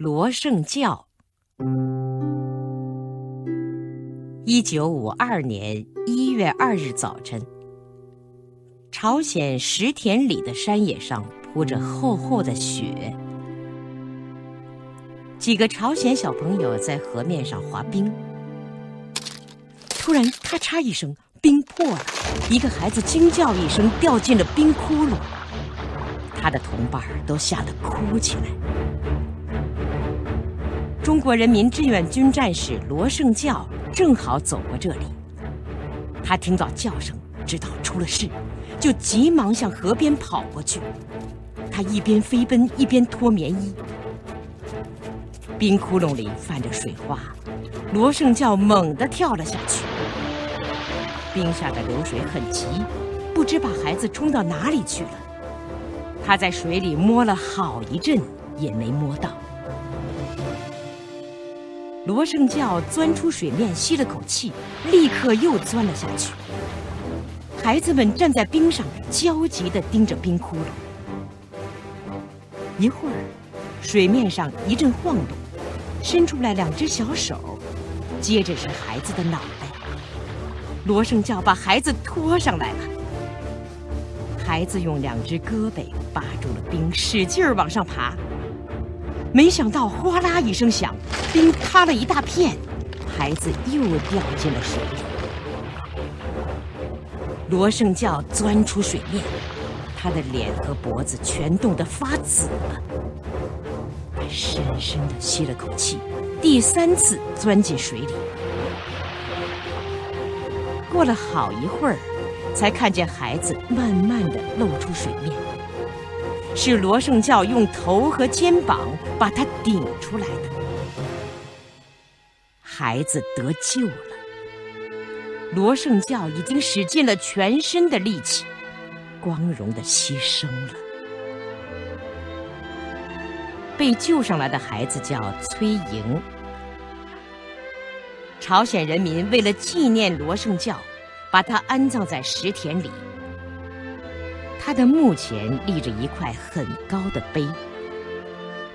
罗圣教。一九五二年一月二日早晨，朝鲜石田里的山野上铺着厚厚的雪，几个朝鲜小朋友在河面上滑冰。突然，咔嚓一声，冰破了，一个孩子惊叫一声，掉进了冰窟窿。他的同伴都吓得哭起来。中国人民志愿军战士罗胜教正好走过这里，他听到叫声，知道出了事，就急忙向河边跑过去。他一边飞奔一边脱棉衣，冰窟窿里泛着水花，罗胜教猛地跳了下去。冰下的流水很急，不知把孩子冲到哪里去了。他在水里摸了好一阵，也没摸到。罗胜教钻出水面，吸了口气，立刻又钻了下去。孩子们站在冰上，焦急地盯着冰窟窿。一会儿，水面上一阵晃动，伸出来两只小手，接着是孩子的脑袋。罗胜教把孩子拖上来了，孩子用两只胳膊扒住了冰，使劲儿往上爬。没想到哗啦一声响，冰塌了一大片，孩子又掉进了水里。罗胜教钻出水面，他的脸和脖子全冻得发紫了。他深深地吸了口气，第三次钻进水里。过了好一会儿，才看见孩子慢慢的露出水面。是罗胜教用头和肩膀把他顶出来的。孩子得救了。罗胜教已经使尽了全身的力气，光荣的牺牲了。被救上来的孩子叫崔莹。朝鲜人民为了纪念罗胜教，把他安葬在石田里。他的墓前立着一块很高的碑，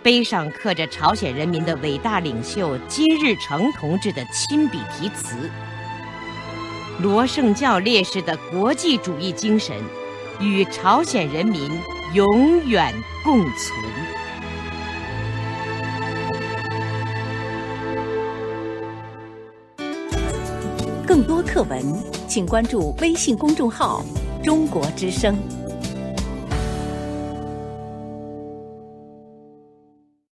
碑上刻着朝鲜人民的伟大领袖金日成同志的亲笔题词：“罗胜教烈士的国际主义精神，与朝鲜人民永远共存。”更多课文，请关注微信公众号“中国之声”。